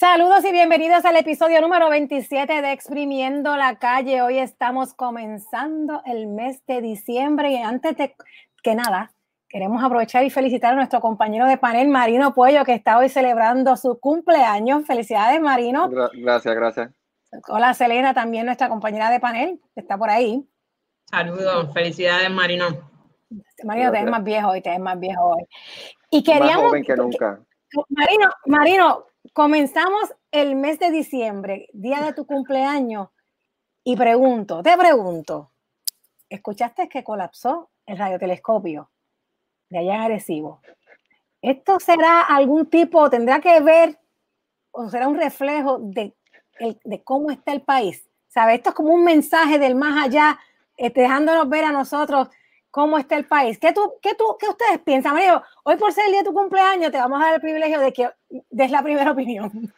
Saludos y bienvenidos al episodio número 27 de Exprimiendo la Calle. Hoy estamos comenzando el mes de diciembre y antes de que nada, queremos aprovechar y felicitar a nuestro compañero de panel, Marino Puello, que está hoy celebrando su cumpleaños. Felicidades, Marino. Gracias, gracias. Hola, Selena, también nuestra compañera de panel, está por ahí. Saludos, felicidades, Marino. Marino, te ves más viejo hoy, te ves más viejo hoy. Y queríamos... Más joven que nunca. Marino, Marino, comenzamos el mes de diciembre, día de tu cumpleaños, y pregunto, te pregunto, ¿escuchaste que colapsó el radiotelescopio de allá en Arecibo? ¿Esto será algún tipo, tendrá que ver o será un reflejo de, de cómo está el país? ¿Sabe? Esto es como un mensaje del más allá, este, dejándonos ver a nosotros cómo está el país. ¿Qué, tú, qué, tú, qué ustedes piensan? Mario, hoy por ser el día de tu cumpleaños te vamos a dar el privilegio de que des la primera opinión.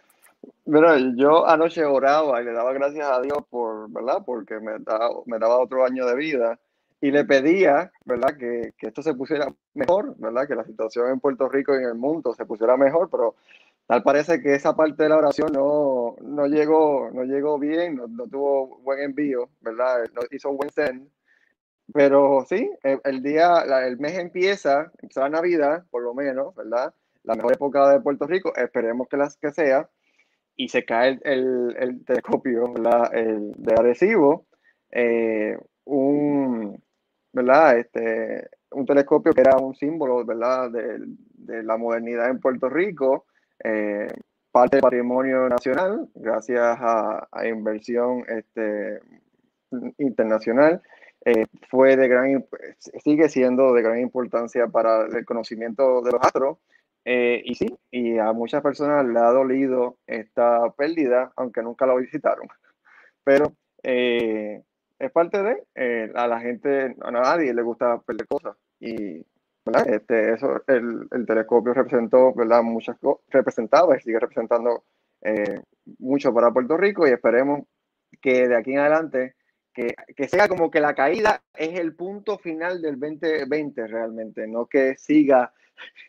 Bueno, yo anoche oraba y le daba gracias a Dios por, ¿verdad? Porque me, me daba otro año de vida y le pedía, ¿verdad? Que, que, esto se pusiera mejor, ¿verdad? Que la situación en Puerto Rico y en el mundo se pusiera mejor, pero tal parece que esa parte de la oración no, no llegó, no llegó bien, no, no tuvo buen envío, ¿verdad? No hizo buen send. Pero sí, el, día, el mes empieza, empieza la Navidad, por lo menos, ¿verdad? La mejor época de Puerto Rico, esperemos que, las, que sea, y se cae el, el, telescopio, ¿verdad? El de Arecibo, eh, un, ¿verdad? Este, un telescopio que era un símbolo, ¿verdad? De, de la modernidad en Puerto Rico, eh, parte del patrimonio nacional, gracias a, a inversión este, internacional. Eh, fue de gran, sigue siendo de gran importancia para el conocimiento de los astros. Eh, y sí, y a muchas personas le ha dolido esta pérdida, aunque nunca la visitaron. Pero eh, es parte de, a la gente, a nadie le gusta perder cosas. Y Este, eso, el, el, telescopio representó, ¿verdad? Muchas representaba y sigue representando mucho para Puerto Rico y esperemos que de aquí en adelante que, que, sea como que la caída es el punto final del 2020 realmente, no que siga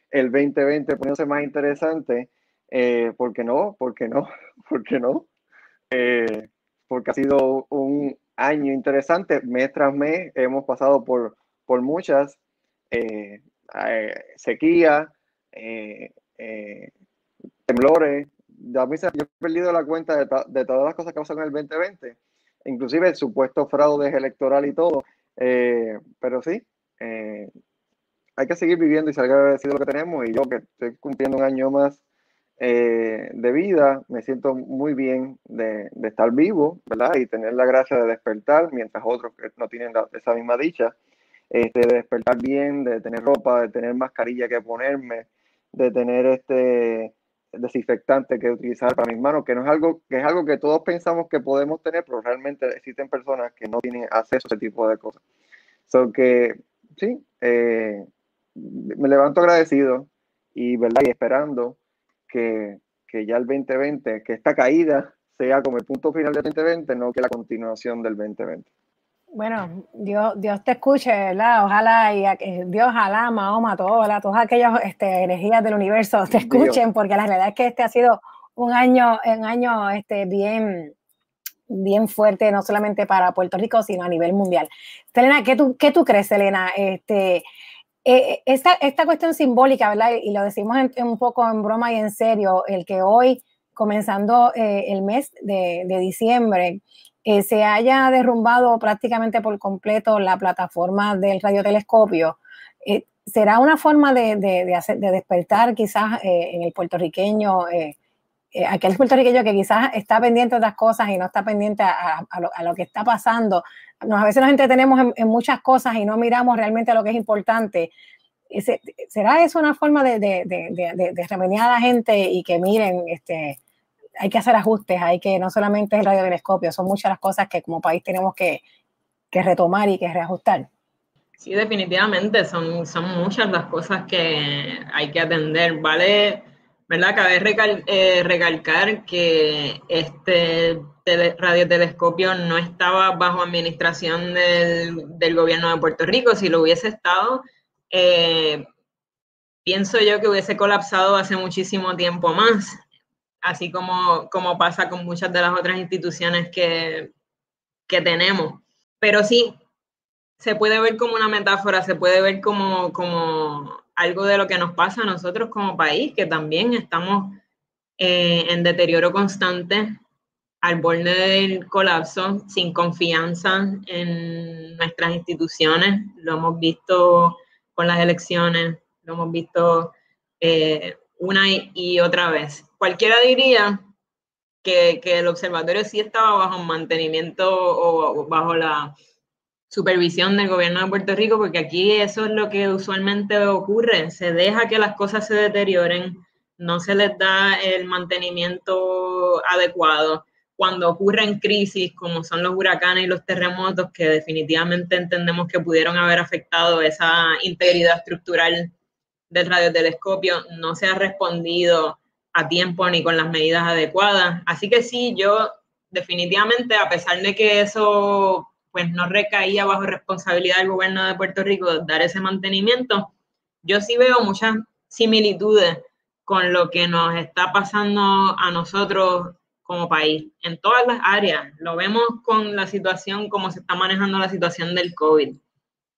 el 2020 poniéndose más interesante, eh, porque no, porque no, porque no, eh, porque ha sido un año interesante, mes tras mes hemos pasado por, por muchas eh, eh sequías, eh, temblores, yo he perdido la cuenta de, de todas las cosas que pasaron en el 2020 inclusive el supuesto fraude electoral y todo. Eh, pero sí, eh, hay que seguir viviendo y ser agradecido de lo que tenemos. Y yo que estoy cumpliendo un año más eh, de vida, me siento muy bien de, de, estar vivo, ¿verdad? Y tener la gracia de despertar, mientras otros no tienen esa misma dicha. Este, de despertar bien, de tener ropa, de tener mascarilla que ponerme, de tener este desinfectante que utilizar para mis manos, que no es algo que es algo que todos pensamos que podemos tener, pero realmente existen personas que no tienen acceso a ese tipo de cosas. So que sí, eh, me levanto agradecido y verdad y esperando que, que, ya el 2020, que esta caída sea como el punto final del 2020, no que la continuación del 2020. Bueno, Dios, Dios te escuche, ¿verdad? Ojalá, y Dios, ojalá, Mahoma, todo, ¿verdad? Todas aquellas este, energías del universo te escuchen, porque la realidad es que este ha sido un año, un año este, bien, bien fuerte, no solamente para Puerto Rico, sino a nivel mundial. Selena, ¿qué tú, qué tú crees, Selena? Este, eh, esta, esta cuestión simbólica, ¿verdad? Y lo decimos un poco en broma y en serio, el que hoy, comenzando eh, el mes de, de diciembre, eh, se haya derrumbado prácticamente por completo la plataforma del radiotelescopio, eh, ¿será una forma de, de, hacer, de despertar quizás eh, en el puertorriqueño, eh, eh, aquel puertorriqueño que quizás está pendiente de otras cosas y no está pendiente a, a, lo, a lo, que está pasando? Nos, a veces nos entretenemos en, en, muchas cosas y no miramos realmente a lo que es importante. ¿Será eso una forma de, de, de, de remediar a la gente y que miren, este, hay que hacer ajustes, hay que no solamente el radiotelescopio, son muchas las cosas que como país tenemos que, que retomar y que reajustar. Sí, definitivamente, son, son muchas las cosas que hay que atender. Vale, ¿verdad? Cabe eh, recalcar que este tele, radiotelescopio no estaba bajo administración del, del, gobierno de Puerto Rico. Si lo hubiese estado, eh, pienso yo que hubiese colapsado hace muchísimo tiempo más así como, como pasa con muchas de las otras instituciones que, que tenemos. Pero sí, se puede ver como una metáfora, se puede ver como, como algo de lo que nos pasa a nosotros como país, que también estamos eh, en deterioro constante, al borde del colapso, sin confianza en nuestras instituciones. Lo hemos visto con las elecciones, lo hemos visto eh, una y otra vez. Cualquiera diría que, que, el observatorio sí estaba bajo mantenimiento o bajo la supervisión del gobierno de Puerto Rico, porque aquí eso es lo que usualmente ocurre, se deja que las cosas se deterioren, no se les da el mantenimiento adecuado. Cuando ocurren crisis como son los huracanes y los terremotos, que definitivamente entendemos que pudieron haber afectado esa integridad estructural del radiotelescopio, no se ha respondido a tiempo ni con las medidas adecuadas. Así que sí, yo definitivamente, a pesar de que eso pues no recaía bajo responsabilidad del gobierno de Puerto Rico dar ese mantenimiento, yo sí veo muchas similitudes con lo que nos está pasando a nosotros como país, en todas las áreas. Lo vemos con la situación, como se está manejando la situación del COVID.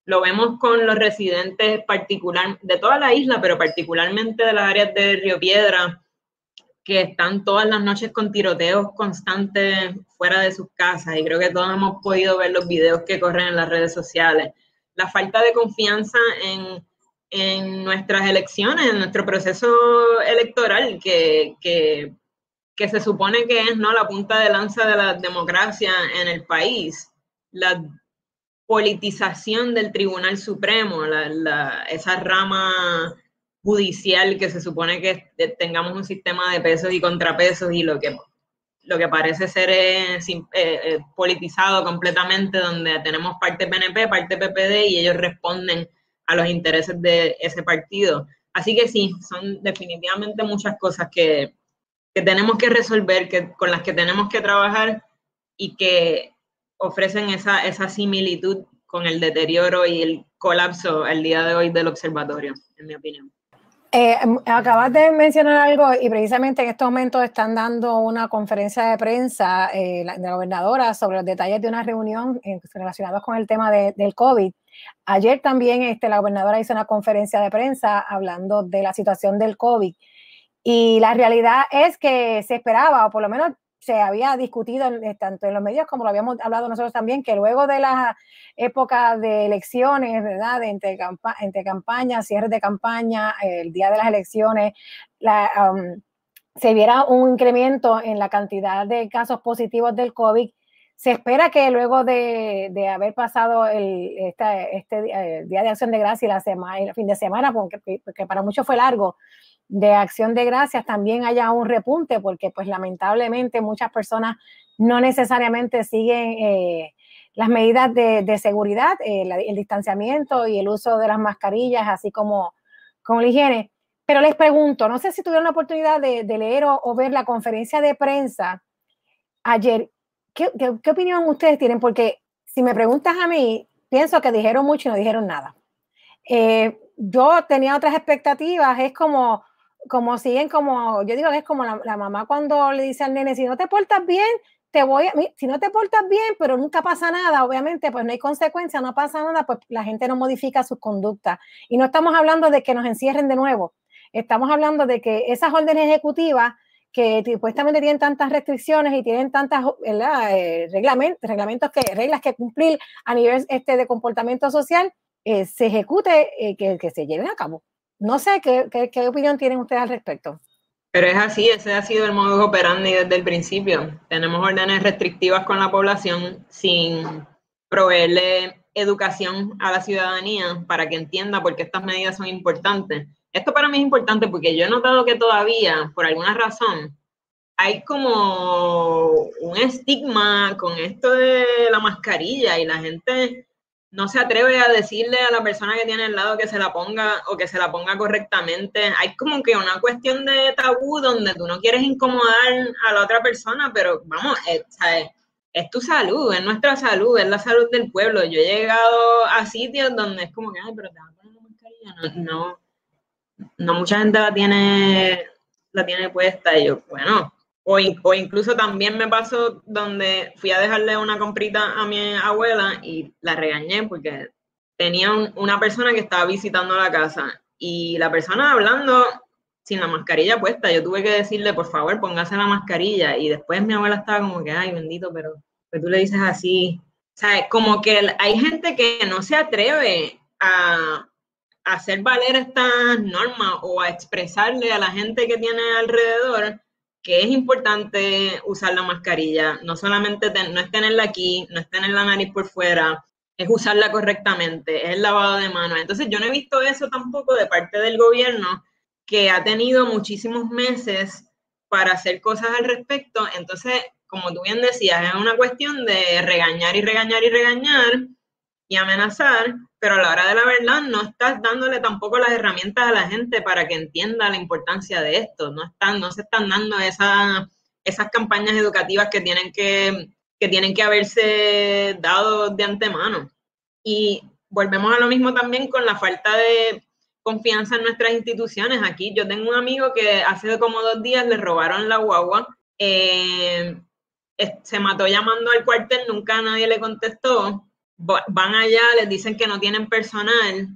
Lo vemos con los residentes particular de toda la isla, pero particularmente de las áreas de Río Piedra, que están todas las noches con tiroteos constantes fuera de sus casas y creo que todos hemos podido ver los videos que corren en las redes sociales. La falta de confianza en, en nuestras elecciones, en nuestro proceso electoral, que, que, que, se supone que es ¿no? la punta de lanza de la democracia en el país. Politización del Tribunal Supremo, la, la, esa rama judicial que se supone que tengamos un sistema de pesos y contrapesos y lo que, lo que parece ser es, eh, eh, politizado completamente, donde tenemos parte PNP, parte PPD y ellos responden a los intereses de ese partido. Así que sí, son definitivamente muchas cosas que, que tenemos que resolver, que, con las que tenemos que trabajar y que ofrecen esa, esa similitud con el deterioro y el colapso el día de hoy del observatorio, en mi opinión. Eh, acabas de mencionar algo y precisamente en estos momentos están dando una conferencia de prensa eh, de la gobernadora sobre los detalles de una reunión eh, relacionados con el tema del COVID. Ayer también este, la gobernadora hizo una conferencia de prensa hablando de la situación del COVID y la realidad es que se esperaba, o por lo menos se había discutido eh, tanto en los medios como lo habíamos hablado nosotros también, que luego de la época de elecciones, ¿verdad? De entre, entre campañas, cierres de campaña, el día de las elecciones, se viera un incremento en la cantidad de casos positivos del COVID. Se espera que luego de, de haber pasado el, este, este Día de Acción de Gracia y la semana, el fin de semana, porque para muchos fue largo, de acción de gracias también haya un repunte, porque pues lamentablemente muchas personas no necesariamente siguen eh, las medidas de, seguridad, eh, el distanciamiento y el uso de las mascarillas, así como, como la higiene. Pero les pregunto, no sé si tuvieron la oportunidad de, leer o, ver la conferencia de prensa ayer. ¿Qué, ¿Qué, opinión ustedes tienen? Porque si me preguntas a mí, pienso que dijeron mucho y no dijeron nada. Eh, yo tenía otras expectativas, es como como siguen como, yo digo es como la, mamá cuando le dice al nene, si no te portas bien, te voy a, si no te portas bien, pero nunca pasa nada, obviamente, pues no hay consecuencia, no pasa nada, pues la gente no modifica sus conductas. Y no estamos hablando de que nos encierren de nuevo, estamos hablando de que esas órdenes ejecutivas que supuestamente tienen tantas restricciones y tienen tantas eh, reglamentos, que, reglas que cumplir a nivel este, de comportamiento social, eh, se ejecute, eh, que, que se lleven a cabo. No sé ¿qué, opinión tienen ustedes al respecto. Pero es así, ese ha sido el modo operandi desde el principio. Tenemos órdenes restrictivas con la población sin proveerle educación a la ciudadanía para que entienda por qué estas medidas son importantes. Esto para mí es importante porque yo he notado que todavía, por alguna razón, hay como un estigma con esto de la mascarilla y la gente no se atreve a decirle a la persona que tiene al lado que se la ponga o que se la ponga correctamente. Hay como que una cuestión de tabú donde tú no quieres incomodar a la otra persona, pero vamos, es, es tu salud, es nuestra salud, es la salud del pueblo. Yo he llegado a sitios donde es como que, ay, pero te vas a poner la mascarilla. No, no, no mucha gente la tiene la tiene puesta. Y yo, bueno, o, incluso también me pasó donde fui a dejarle una comprita a mi abuela y la regañé porque tenía una persona que estaba visitando la casa y la persona hablando sin la mascarilla puesta. Yo tuve que decirle, por favor, póngase la mascarilla. Y después mi abuela estaba como que, ay, bendito, pero pues tú le dices así. O sea, como que hay gente que no se atreve a hacer valer estas normas o a expresarle a la gente que tiene alrededor que es importante usar la mascarilla. No solamente no es tenerla aquí, no es tener la nariz por fuera, es usarla correctamente, es el lavado de manos. Entonces yo no he visto eso tampoco de parte del gobierno que ha tenido muchísimos meses para hacer cosas al respecto. Entonces, como tú bien decías, es una cuestión de regañar y regañar y regañar y amenazar, pero a la hora de la verdad no estás dándole tampoco las herramientas a la gente para que entienda la importancia de esto. No, están, no se están dando esa, esas campañas educativas que tienen que, que tienen que haberse dado de antemano. Y volvemos a lo mismo también con la falta de confianza en nuestras instituciones. Aquí yo tengo un amigo que hace como dos días le robaron la guagua, eh, se mató llamando al cuartel, nunca nadie le contestó, van allá, les dicen que no tienen personal.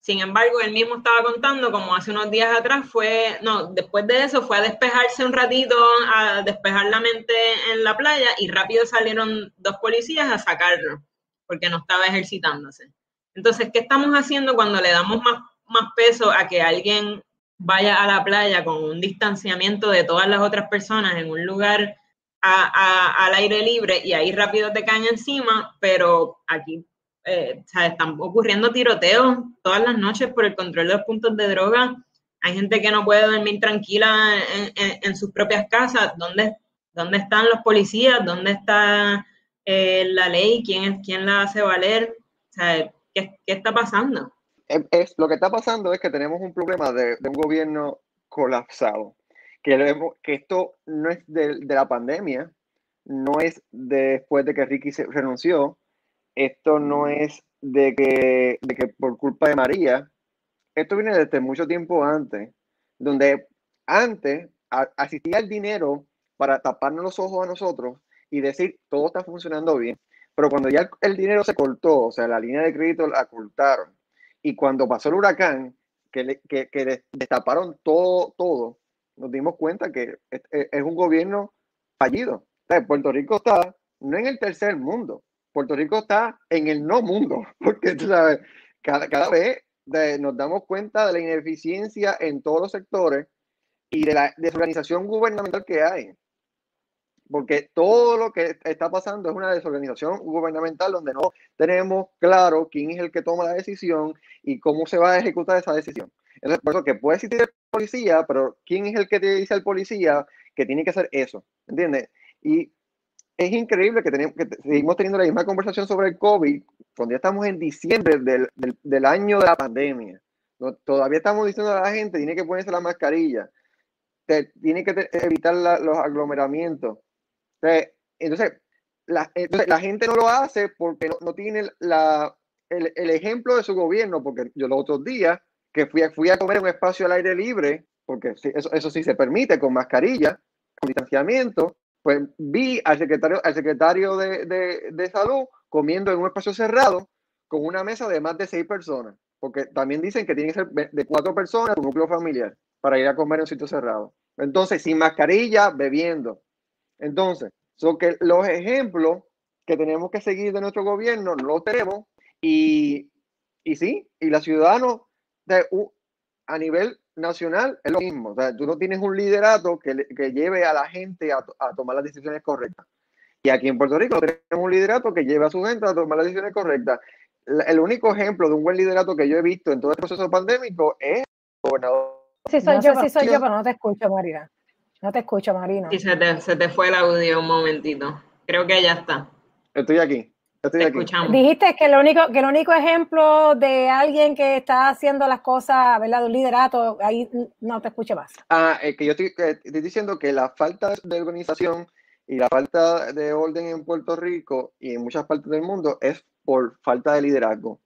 Sin embargo, él mismo estaba contando como hace unos días atrás fue, no, después de eso fue a despejarse un ratito, a despejar la mente en la playa y rápido salieron dos policías a sacarlo porque no estaba ejercitándose. Entonces, ¿qué estamos haciendo cuando le damos más más peso a que alguien vaya a la playa con un distanciamiento de todas las otras personas en un lugar al aire libre y ahí rápido te caen encima, pero aquí eh, están ocurriendo tiroteos todas las noches por el control de los puntos de droga. Hay gente que no puede dormir tranquila en, sus propias casas. ¿Dónde, ¿Dónde, están los policías? ¿Dónde está eh, la ley? ¿Quién, es, ¿Quién la hace valer? ¿qué, ¿Qué está pasando? es, lo que está pasando es que tenemos un problema de, un gobierno colapsado. Que, que esto no es de, la pandemia, no es después de que Ricky se renunció, esto no es de que, de que por culpa de María, esto viene desde mucho tiempo antes, donde antes asistía el dinero para taparnos los ojos a nosotros y decir todo está funcionando bien. Pero cuando ya el dinero se cortó, o sea, la línea de crédito la cortaron, y cuando pasó el huracán, que, que, destaparon todo, todo, nos dimos cuenta que es, un gobierno fallido. Puerto Rico está no en el tercer mundo, Puerto Rico está en el no mundo, porque tú sabes, cada, cada vez nos damos cuenta de la ineficiencia en todos los sectores y de la desorganización gubernamental que hay porque todo lo que está pasando es una desorganización gubernamental donde no tenemos claro quién es el que toma la decisión y cómo se va a ejecutar esa decisión. Entonces, por eso que puede existir policía, pero ¿quién es el que te dice al policía que tiene que hacer eso? ¿Entiendes? Y es increíble que, tenemos, que seguimos teniendo la misma conversación sobre el COVID cuando ya estamos en diciembre del, del, año de la pandemia. todavía estamos diciendo a la gente, tiene que ponerse la mascarilla, tiene que evitar los aglomeramientos entonces, la, la, gente no lo hace porque no, tiene la, el, el, ejemplo de su gobierno, porque yo los otros días que fui a, fui a comer un espacio al aire libre, porque eso, eso sí se permite, con mascarilla, con distanciamiento, pues vi al secretario, al secretario de, de, de salud comiendo en un espacio cerrado con una mesa de más de seis personas, porque también dicen que tiene que ser de cuatro personas, un núcleo familiar, para ir a comer en un sitio cerrado. Entonces, sin mascarilla, bebiendo. Entonces, son que los ejemplos que tenemos que seguir de nuestro gobierno los tenemos y, y sí, y los ciudadanos de, a nivel nacional es lo mismo. O sea, tú no tienes un liderato que, que lleve a la gente a, a, tomar las decisiones correctas. Y aquí en Puerto Rico tenemos un liderato que lleve a su gente a tomar las decisiones correctas. El único ejemplo de un buen liderato que yo he visto en todo el proceso pandémico es el gobernador. Sí, soy yo, sí soy yo, pero no te escucho, María. No te escucho, Marino. Sí, se te, se te fue el audio un momentito. Creo que ya está. Estoy aquí. Estoy te Escuchamos. Dijiste que el único, que el único ejemplo de alguien que está haciendo las cosas, ¿verdad? De un liderato, ahí no te escucho más. Ah, es que yo estoy, estoy diciendo que la falta de organización y la falta de orden en Puerto Rico y en muchas partes del mundo es por falta de liderazgo.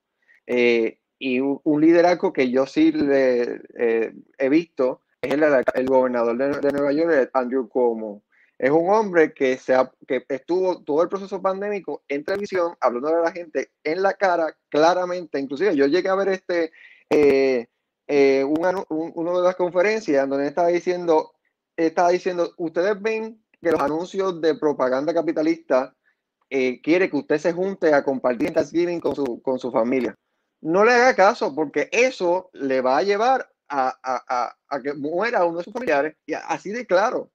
Eh, y un, liderazgo que yo sí le, eh, he visto es el, gobernador de, Nueva York, Andrew Cuomo. Es un hombre que, se que estuvo todo el proceso pandémico en televisión, hablando a la gente en la cara, claramente. Inclusive yo llegué a ver este, eh, eh, una, de las conferencias donde estaba diciendo, estaba diciendo, ustedes ven que los anuncios de propaganda capitalista eh, quiere que usted se junte a compartir Thanksgiving con su, con su familia. No le haga caso porque eso le va a llevar a, a, a, que muera uno de sus familiares y así de claro.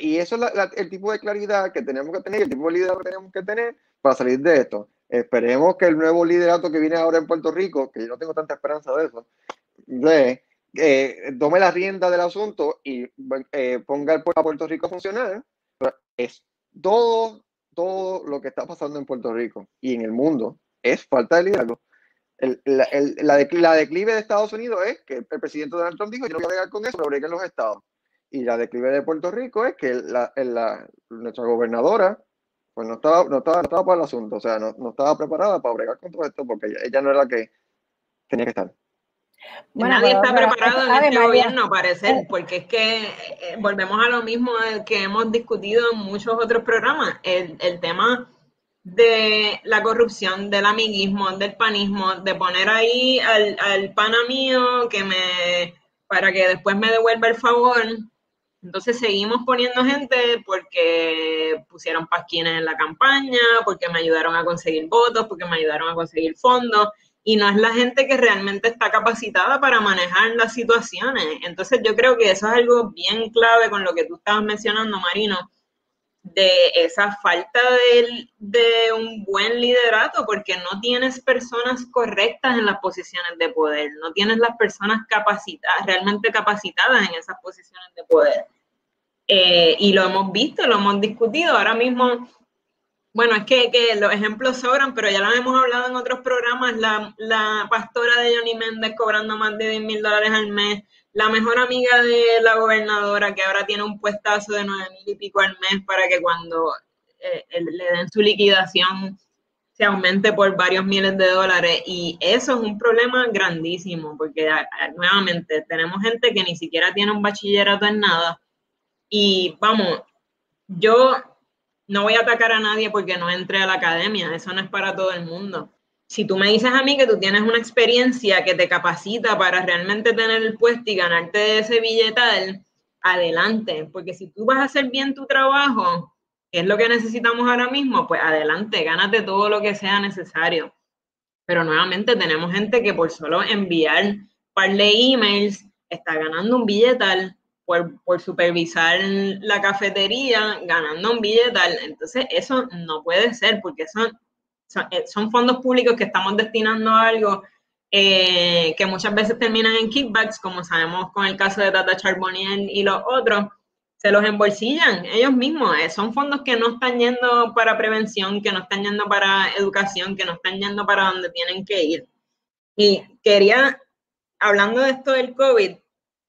Y eso es el tipo de claridad que tenemos que tener, el tipo de liderazgo que tenemos que tener para salir de esto. Esperemos que el nuevo liderato que viene ahora en Puerto Rico, que yo no tengo tanta esperanza de eso, de, eh, tome la rienda del asunto y eh, ponga el a Puerto Rico a funcionar. Es todo todo lo que está pasando en Puerto Rico y en el mundo es falta de liderazgo. El, la, la, declive de Estados Unidos es que el presidente Donald Trump dijo, yo no voy a bregar con eso, lo en los estados. Y la declive de Puerto Rico es que la, nuestra gobernadora pues no estaba, no, estaba, no estaba para el asunto, o sea, no, no estaba preparada para bregar con todo esto porque ella, ella no era la que tenía que estar. Nadie está preparado en este gobierno, parecer, eh. porque es que eh, volvemos a lo mismo que hemos discutido en muchos otros programas, el, el tema de la corrupción, del amiguismo, del panismo, de poner ahí al, al pana mío que me, para que después me devuelva el favor. Entonces seguimos poniendo gente porque pusieron pasquines en la campaña, porque me ayudaron a conseguir votos, porque me ayudaron a conseguir fondos y no es la gente que realmente está capacitada para manejar las situaciones. Entonces yo creo que eso es algo bien clave con lo que tú estabas mencionando, Marino, de esa falta de, un buen liderato, porque no tienes personas correctas en las posiciones de poder, no tienes las personas capacitadas, realmente capacitadas en esas posiciones de poder. Eh, y lo hemos visto, lo hemos discutido. Ahora mismo bueno, es que, los ejemplos sobran, pero ya lo hemos hablado en otros programas. La, pastora de Johnny Méndez cobrando más de 10 mil dólares al mes, la mejor amiga de la gobernadora que ahora tiene un puestazo de 9 mil y pico al mes para que cuando eh, le den su liquidación se aumente por varios miles de dólares. Y eso es un problema grandísimo, porque nuevamente tenemos gente que ni siquiera tiene un bachillerato en nada. Y vamos, yo no voy a atacar a nadie porque no entre a la academia, eso no es para todo el mundo. Si tú me dices a mí que tú tienes una experiencia que te capacita para realmente tener el puesto y ganarte ese billetal, adelante, porque si tú vas a hacer bien tu trabajo, que es lo que necesitamos ahora mismo, pues adelante, gánate todo lo que sea necesario. Pero nuevamente tenemos gente que por solo enviar par de emails está ganando un billetal por, supervisar la cafetería ganando un billetal. Entonces, eso no puede ser porque son, eh, son, fondos públicos que estamos destinando a algo eh, que muchas veces terminan en kickbacks, como sabemos con el caso de Tata Charbonnier y los otros, se los embolsillan ellos mismos. Eh, son fondos que no están yendo para prevención, que no están yendo para educación, que no están yendo para donde tienen que ir. Y quería, hablando de esto del COVID,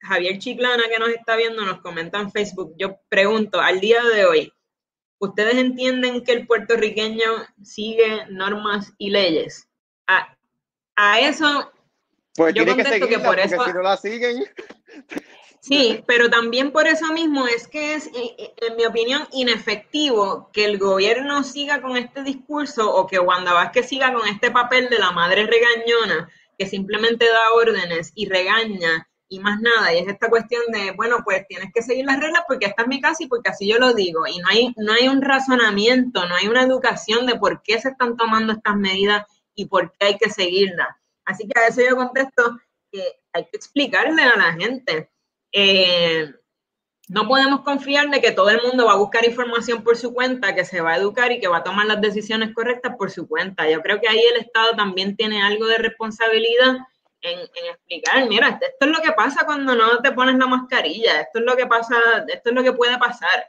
Javier Chiclana, que nos está viendo, nos comenta en Facebook. Yo pregunto, al día de hoy, ¿ustedes entienden que el puertorriqueño sigue normas y leyes? A, eso, pues yo contesto que, por eso. Si no la siguen. Sí, pero también por eso mismo es que es, eh, eh, en mi opinión, inefectivo que el gobierno siga con este discurso o que Wanda Vázquez siga con este papel de la madre regañona que simplemente da órdenes y regaña y más nada. Y es esta cuestión de, bueno, pues tienes que seguir las reglas porque esta es mi casa y porque así yo lo digo. Y no hay, no hay un razonamiento, no hay una educación de por qué se están tomando estas medidas y por qué hay que seguirlas. Así que a eso yo contesto que hay que explicarle a la gente. Eh, no podemos confiar de que todo el mundo va a buscar información por su cuenta, que se va a educar y que va a tomar las decisiones correctas por su cuenta. Yo creo que ahí el Estado también tiene algo de responsabilidad en, explicar, mira, esto es lo que pasa cuando no te pones la mascarilla, esto es lo que pasa, esto es lo que puede pasar.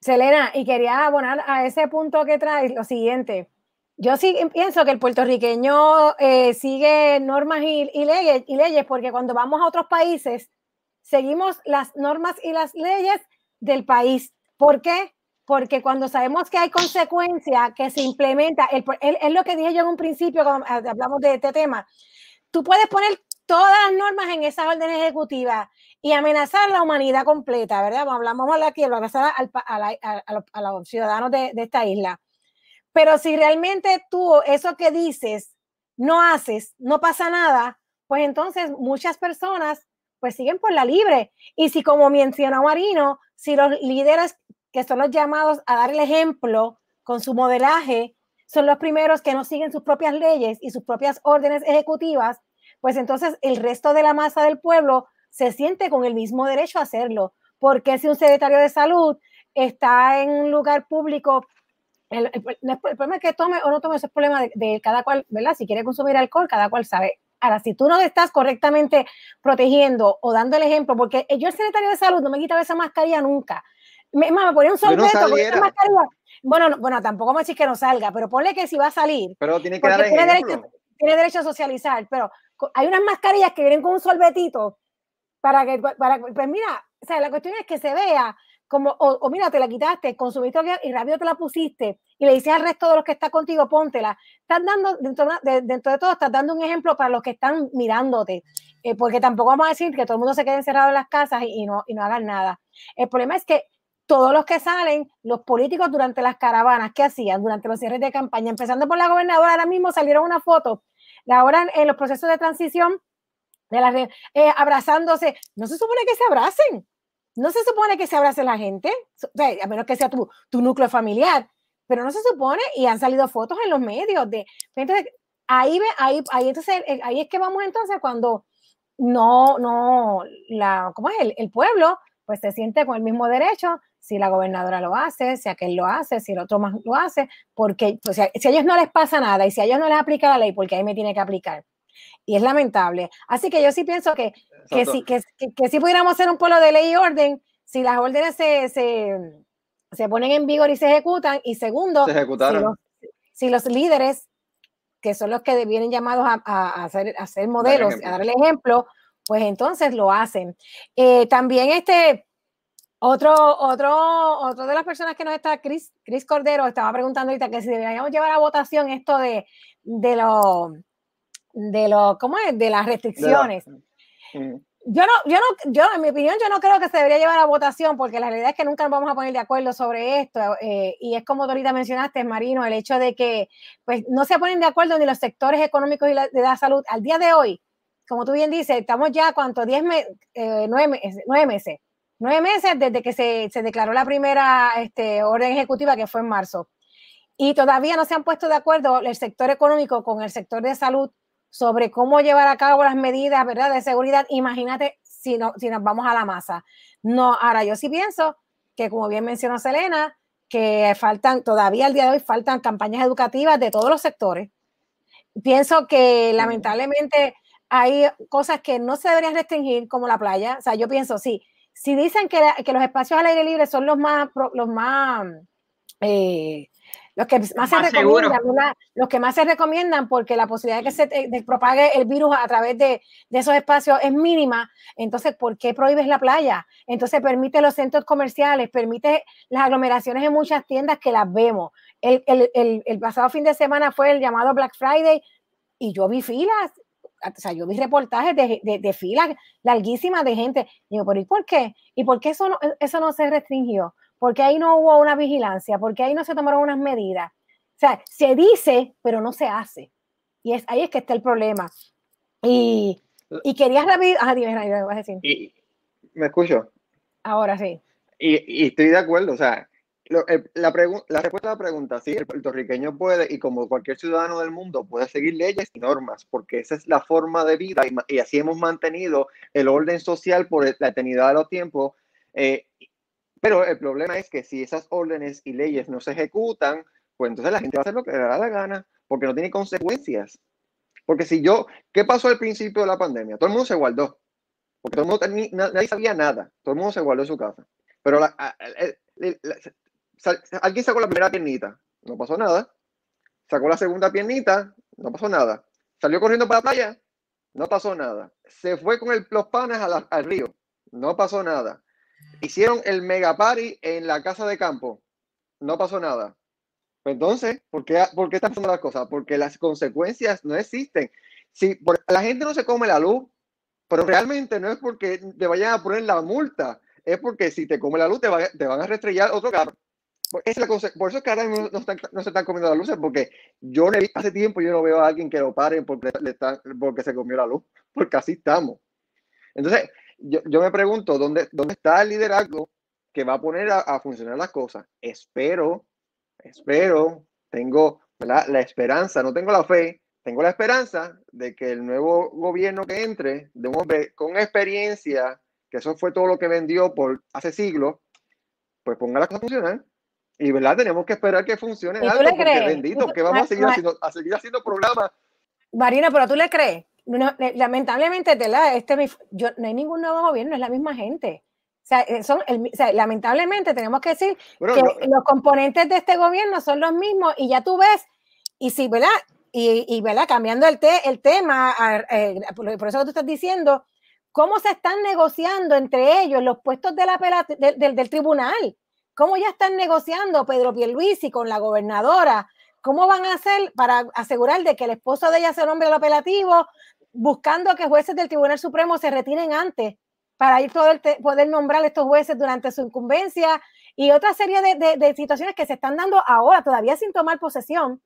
Selena, y quería abonar a ese punto que traes lo siguiente. Yo sí pienso que el puertorriqueño eh, sigue normas y, leyes, y leyes, porque cuando vamos a otros países, seguimos las normas y las leyes del país. ¿Por qué? Porque cuando sabemos que hay consecuencia que se implementa, es lo que dije yo en un principio cuando hablamos de este tema, tú puedes poner todas las normas en esa orden ejecutiva y amenazar la humanidad completa, ¿verdad? Hablamos aquí, amenazar a, los ciudadanos de, de esta isla. Pero si realmente tú eso que dices no haces, no pasa nada, pues entonces muchas personas pues siguen por la libre. Y si como mencionó Marino, si los líderes que son los llamados a dar el ejemplo con su modelaje, son los primeros que no siguen sus propias leyes y sus propias órdenes ejecutivas, pues entonces el resto de la masa del pueblo se siente con el mismo derecho a hacerlo. Porque si un secretario de salud está en un lugar público, el, problema es que tome o no tome, ese es problema de, cada cual, ¿verdad? Si quiere consumir alcohol, cada cual sabe. Ahora, si tú no estás correctamente protegiendo o dando el ejemplo, porque yo el secretario de salud no me quitaba esa mascarilla nunca. Me, me ponía un sorbeto con esa mascarilla. Bueno, bueno, tampoco me decís que no salga, pero ponle que si va a salir. Pero tiene que dar tiene derecho, tiene derecho a socializar, pero hay unas mascarillas que vienen con un sorbetito para que, para, pues mira, o sea, la cuestión es que se vea como, o, mira, te la quitaste, consumiste y rápido te la pusiste y le dices al resto de los que está contigo, póntela. Estás dando, dentro de, dentro de todo, estás dando un ejemplo para los que están mirándote, eh, porque tampoco vamos a decir que todo el mundo se quede encerrado en las casas y, no, y no hagan nada. El problema es que todos los que salen, los políticos durante las caravanas, ¿qué hacían? Durante los cierres de campaña, empezando por la gobernadora, ahora mismo salieron una foto, ahora en, los procesos de transición, de las, eh, abrazándose, no se supone que se abracen, no se supone que se abrace la gente, a menos que sea tu, tu, núcleo familiar, pero no se supone y han salido fotos en los medios de, entonces ahí, ahí, ahí, entonces, eh, ahí es que vamos entonces cuando no, no, la, ¿cómo es? El, el pueblo pues se siente con el mismo derecho si la gobernadora lo hace, si aquel lo hace, si el otro más lo hace, porque si a ellos no les pasa nada y si a ellos no les aplica la ley, porque ahí me tiene que aplicar. Y es lamentable. Así que yo sí pienso que, que, si, que, que, pudiéramos ser un pueblo de ley y orden, si las órdenes se, se, se ponen en vigor y se ejecutan, y segundo, si los, líderes, que son los que vienen llamados a, a, hacer modelos, a dar el ejemplo, pues entonces lo hacen. Eh, también este... Otro, otro, otro de las personas que nos está, Chris, Chris Cordero, estaba preguntando ahorita que si deberíamos llevar a votación esto de, de los de lo, ¿cómo es? De las restricciones. Mm. Yo no, yo no, yo, en mi opinión, yo no creo que se debería llevar a votación, porque la realidad es que nunca nos vamos a poner de acuerdo sobre esto. Eh, y es como tú ahorita mencionaste, Marino, el hecho de que pues no se ponen de acuerdo ni los sectores económicos y de la salud. Al día de hoy, como tú bien dices, estamos ya, ¿cuánto? Diez meses, eh, nueve, nueve meses. Nueve meses desde que se, se declaró la primera este, orden ejecutiva, que fue en marzo. Y todavía no se han puesto de acuerdo el sector económico con el sector de salud sobre cómo llevar a cabo las medidas ¿verdad? de seguridad, imagínate si, no, si nos vamos a la masa. No, ahora yo sí pienso que, como bien mencionó Selena, que faltan, todavía al día de hoy faltan campañas educativas de todos los sectores. Pienso que lamentablemente hay cosas que no se deberían restringir, como la playa. O sea, yo pienso, sí, si dicen que, que los espacios al aire libre son los más, los más eh, los que más, se recomiendan, los que más se recomiendan porque la posibilidad de que se propague el virus a través de, de, esos espacios es mínima. Entonces, ¿por qué prohíbes la playa? Entonces, permite los centros comerciales, permite las aglomeraciones en muchas tiendas que las vemos. El, el, el, pasado fin de semana fue el llamado Black Friday y yo vi filas, o sea, yo vi reportajes de, de, de filas larguísimas de gente. Digo, ¿pero y por qué? ¿Y por qué eso no, eso no se restringió? porque ahí no hubo una vigilancia, porque ahí no se tomaron unas medidas. O sea, se dice, pero no se hace. Y es, ahí es que está el problema. Y, y querías rápido. Ah, dime, dime, vas a decir. Y, ¿Me escucho? Ahora sí. Y, y estoy de acuerdo, o sea, la, la, respuesta a la pregunta, sí, el puertorriqueño puede, y como cualquier ciudadano del mundo, puede seguir leyes y normas, porque esa es la forma de vida y, así hemos mantenido el orden social por la eternidad de los tiempos. Eh, pero el problema es que si esas órdenes y leyes no se ejecutan, pues entonces la gente va a hacer lo que le da la gana, porque no tiene consecuencias. Porque si yo, ¿qué pasó al principio de la pandemia? Todo el mundo se guardó, porque todo el nadie sabía nada, todo el mundo se guardó en su casa. Pero alguien sacó la primera piernita, no pasó nada. Sacó la segunda piernita, no pasó nada. Salió corriendo para la playa, no pasó nada. Se fue con los panes al río, no pasó nada Hicieron el mega party en la casa de campo. No pasó nada. Pues entonces, ¿por qué, ¿por qué están pasando las cosas? Porque las consecuencias no existen. Si la gente no se come la luz, pero realmente no es porque te vayan a poner la multa, es porque si te come la luz te, te van a restrellar otro carro. Es la cosa, por eso es que ahora no, no, no, se están comiendo las luces, porque yo hace tiempo yo no veo a alguien que lo paren porque, se comió la luz, porque así estamos. Entonces, yo, yo me pregunto, ¿dónde, ¿dónde está el liderazgo que va a poner a, funcionar las cosas? Espero, espero, tengo la esperanza, no tengo la fe, tengo la esperanza de que el nuevo gobierno que entre, de un hombre con experiencia, que eso fue todo lo que vendió por hace siglos, pues ponga las cosas a funcionar. Y verdad, tenemos que esperar que funcione algo, porque crees? bendito, que vamos a seguir, haciendo, a seguir haciendo programas. Marina, pero tú le crees. lamentablemente, ¿verdad? Este, yo, no hay ningún nuevo gobierno, es la misma gente. O sea, eh, son el, o sea, lamentablemente tenemos que decir bueno, que no, los componentes de este gobierno son los mismos y ya tú ves, y si, ¿verdad? Y, y ¿verdad? Cambiando el, te, el tema, eh, por, por, eso que tú estás diciendo, cómo se están negociando entre ellos los puestos de la, de, de, del tribunal cómo ya están negociando Pedro Pierluisi con la gobernadora, cómo van a hacer para asegurar de que el esposo de ella se nombre el apelativo, buscando que jueces del Tribunal Supremo se retiren antes para ir poder, poder nombrar a estos jueces durante su incumbencia y otra serie de, de, de, situaciones que se están dando ahora, todavía sin tomar posesión,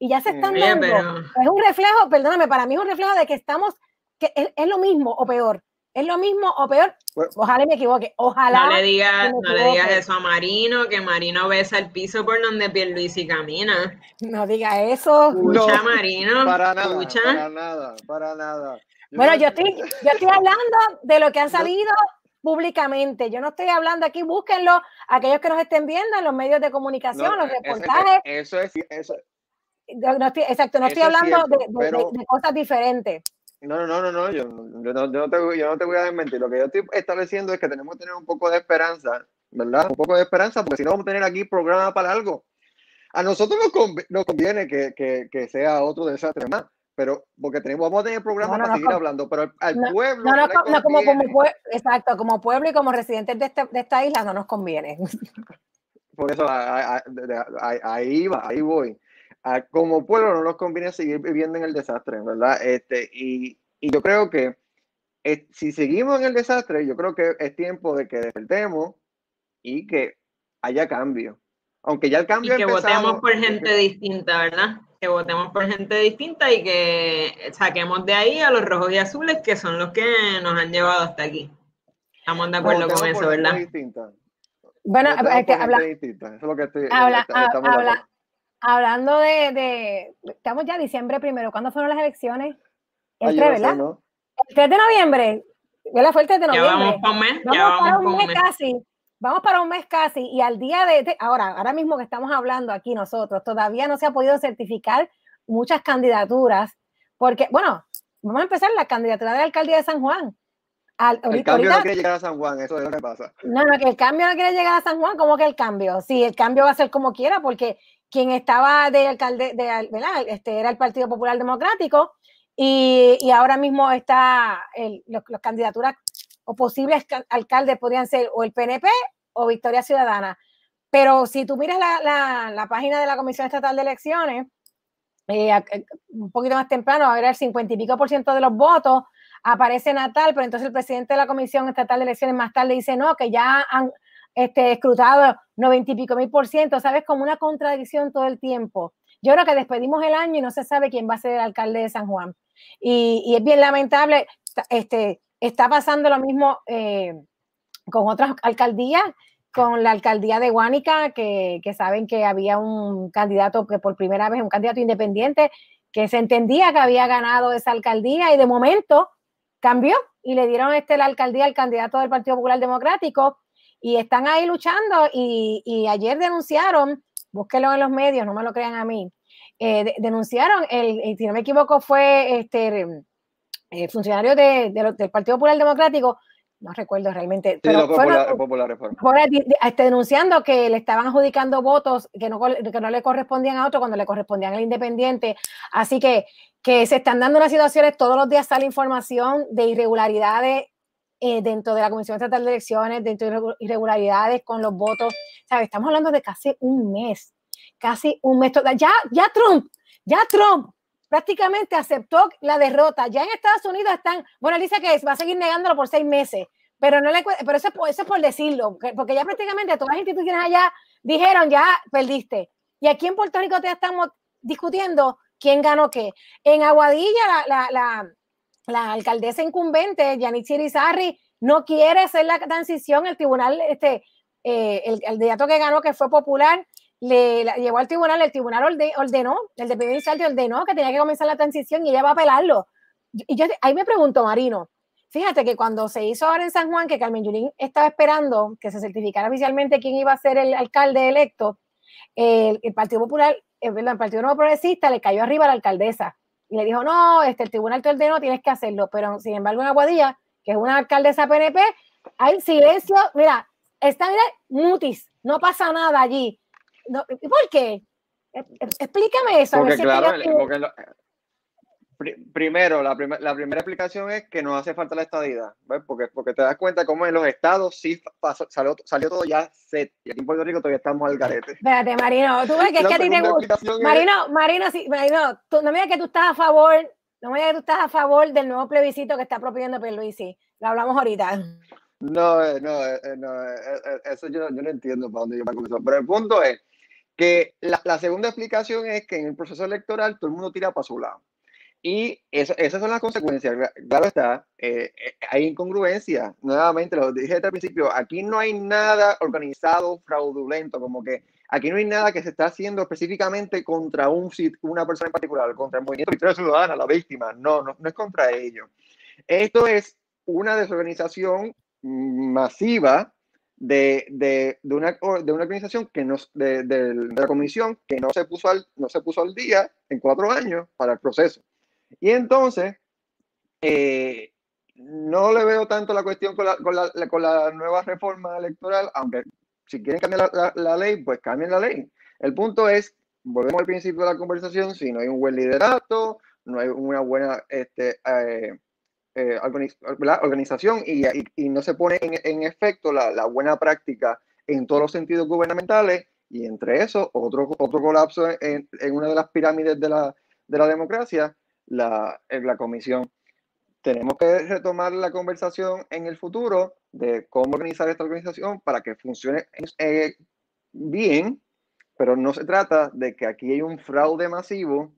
y ya se están Bien, dando. Pero... Es un reflejo, perdóname, para mí es un reflejo de que estamos, que es, es lo mismo o peor es lo mismo o peor. Ojalá me equivoque. Ojalá. No le digas, no le digas eso a Marino, que Marino besa el piso por donde Pierluisi camina. No diga eso. Escucha, no, Marino. Para nada, escucha. para nada, para nada. Yo bueno, yo estoy, yo estoy hablando de lo que han salido públicamente. Yo no estoy hablando aquí, búsquenlo, aquellos que nos estén viendo en los medios de comunicación, no, los reportajes. Eso es, eso, no estoy, exacto, no estoy hablando es cierto, de, de, pero... de cosas diferentes. No, no, no, no, yo, yo, no, yo, no te, yo no te voy a desmentir. Lo que yo estoy estableciendo es que tenemos que tener un poco de esperanza, ¿verdad? Un poco de esperanza, porque si no vamos a tener aquí programa para algo. A nosotros nos, conviene, nos conviene que, que, que, sea otro desastre más, pero porque tenemos, vamos a tener no, no, para seguir hablando, pero al, al pueblo. No, como, como exacto, como pueblo y como residentes de, este, de esta isla no nos conviene. Por eso ahí va, ahí voy a, como pueblo no nos conviene seguir viviendo en el desastre, ¿verdad? Este, y, y yo creo que eh, si seguimos en el desastre, yo creo que es tiempo de que despertemos y que haya cambio. Aunque ya el cambio y que empezado, votemos por gente distinta, ¿verdad? Que votemos por gente distinta y que saquemos de ahí a los rojos y azules, que son los que nos han llevado hasta aquí. Estamos de acuerdo con eso, ¿verdad? Distinta. Bueno, es que habla, distinta. Eso es lo que estoy, habla, habla, Hablando de, de, estamos ya diciembre primero, ¿cuándo fueron las elecciones? El 3, ¿verdad? ¿no? El 3 de noviembre, ¿verdad? Fue el 3 de noviembre. Ya vamos para un mes, vamos ya vamos para un mes, mes casi. Vamos para un mes casi y al día de, ahora, ahora mismo que estamos hablando aquí nosotros, todavía no se ha podido certificar muchas candidaturas, porque, bueno, vamos a empezar la candidatura de la alcaldía de San Juan. Al, el ahorita, cambio no quiere llegar a San Juan, eso es lo que pasa. No, no, que el cambio no quiere llegar a San Juan, ¿cómo que el cambio? Sí, el cambio va a ser como quiera, porque quien estaba de alcalde, de. Este, era el Partido Popular Democrático y, ahora mismo está el, los, candidaturas o posibles alcaldes podrían ser o el PNP o Victoria Ciudadana. Pero si tú miras la, página de la Comisión Estatal de Elecciones, eh, un poquito más temprano, a ver el 50 y pico por ciento de los votos aparece Natal, pero entonces el presidente de la Comisión Estatal de Elecciones más tarde dice no, que ya han este, escrutado 90 y pico mil por ciento, ¿sabes? Como una contradicción todo el tiempo. Yo creo que despedimos el año y no se sabe quién va a ser el alcalde de San Juan. Y, y es bien lamentable, este, está pasando lo mismo eh, con otras alcaldías, con la alcaldía de Guánica, que, que, saben que había un candidato que por primera vez, un candidato independiente, que se entendía que había ganado esa alcaldía y de momento cambió y le dieron este, la alcaldía al candidato del Partido Popular Democrático y están ahí luchando y, y ayer denunciaron, búsquelo en los medios, no me lo crean a mí, eh, de, denunciaron, el, si no me equivoco fue este eh, funcionario de, de, del Partido Popular Democrático, no recuerdo realmente, sí, pero popular, popular, este, denunciando que le estaban adjudicando votos que no, que no le correspondían a otro cuando le correspondían al independiente. Así que, que se están dando unas situaciones, todos los días sale información de irregularidades eh, dentro de la Comisión Estatal de Elecciones, dentro de irregularidades con los votos. ¿Sabes? Estamos hablando de casi un mes, casi un mes. Ya, ya Trump, ya Trump prácticamente aceptó la derrota. Ya en Estados Unidos están, bueno, él dice que va a seguir negándolo por seis meses, pero no le pero eso, eso es por decirlo, porque ya prácticamente todas las instituciones allá dijeron ya perdiste. Y aquí en Puerto Rico ya estamos discutiendo quién ganó qué. En Aguadilla, la, la, la, alcaldesa incumbente, Yanit Chirizarri, no quiere hacer la transición. El tribunal, este, eh, el candidato que ganó, que fue popular, le llevó al tribunal, el tribunal ordenó, el de primer ordenó que tenía que comenzar la transición y ella va a apelarlo. Y yo ahí me pregunto, Marino, fíjate que cuando se hizo ahora en San Juan, que Carmen Yulín estaba esperando que se certificara oficialmente quién iba a ser el alcalde electo, el, Partido Popular, el, el Partido Nuevo Progresista le cayó arriba a la alcaldesa y le dijo, no, este, el tribunal te ordenó, tienes que hacerlo. Pero sin embargo, en Aguadilla, que es una alcaldesa PNP, hay silencio, mira, está, mira, mutis, no pasa nada allí ¿Por qué? E, e, explícame eso. Porque, claro, primero, la, la, primera explicación es que no hace falta la estadidad, Porque, porque te das cuenta cómo en los estados sí salió, salió, todo ya set, y aquí en Puerto Rico todavía estamos al garete. Espérate, Marino, tú ves que es que a ti te gusta. Marino, Marino, sí, Marino, tú, no me digas que tú estás a favor, no me digas que tú estás a favor del nuevo plebiscito que está proponiendo Pierluisi, lo hablamos ahorita. No, eh, no, eh, eh, no, eso yo, yo no entiendo para dónde yo me comenzó, pero el punto es que la, segunda explicación es que en el proceso electoral todo el mundo tira para su lado. Y esas son las consecuencias. Claro está, eh, eh, hay incongruencia. Nuevamente, lo dije desde el principio, aquí no hay nada organizado, fraudulento, como que aquí no hay nada que se está haciendo específicamente contra un, una persona en particular, contra el movimiento Victoria Ciudadana, la víctima. No, no, no es contra ellos. Esto es una desorganización masiva de, de, de, una, de una organización que no, de, de, la comisión que no se, puso al, no se puso al día en cuatro años para el proceso. Y entonces, eh, no le veo tanto la cuestión con la, con la, con la nueva reforma electoral, aunque si quieren cambiar la, ley, pues cambien la ley. El punto es, volvemos al principio de la conversación, si no hay un buen liderato, no hay una buena este, eh, eh, organización y, y, no se pone en, en efecto la, la, buena práctica en todos los sentidos gubernamentales y entre eso otro, otro colapso en, en una de las pirámides de la, de la democracia, la, la comisión. Tenemos que retomar la conversación en el futuro de cómo organizar esta organización para que funcione eh, bien, pero no se trata de que aquí hay un fraude masivo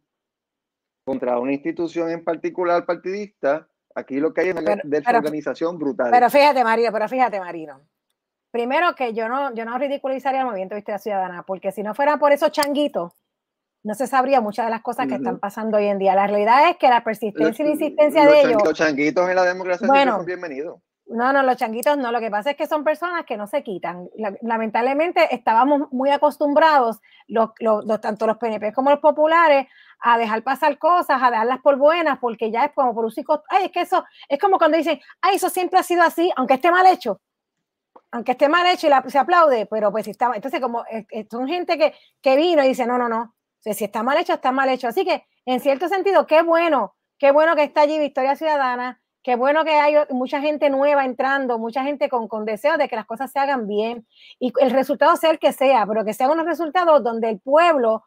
contra una institución en particular partidista Aquí lo que hay es una desorganización brutal. Pero fíjate, Marino, pero fíjate, Marino. Primero que yo no, yo no ridiculizaría el movimiento de historia ciudadana, porque si no fuera por esos changuitos, no se sabría muchas de las cosas que están pasando hoy en día. La realidad es que la persistencia y la insistencia de ellos. Los changuitos en la democracia son bienvenidos. No, no, los changuitos no. Lo que pasa es que son personas que no se quitan. Lamentablemente estábamos muy acostumbrados, los, los, tanto los PNP como los populares, a dejar pasar cosas, a darlas por buenas, porque ya es como por un psico... Ay, es que eso es como cuando dicen, ay, eso siempre ha sido así, aunque esté mal hecho. Aunque esté mal hecho y se aplaude, pero pues está Entonces, como son gente que, que vino y dice, no, no, no. Si está mal hecho, está mal hecho. Así que, en cierto sentido, qué bueno, qué bueno que está allí Victoria Ciudadana, qué bueno que hay mucha gente nueva entrando, mucha gente con, con deseo de que las cosas se hagan bien y el resultado sea el que sea, pero que sean unos resultados donde el pueblo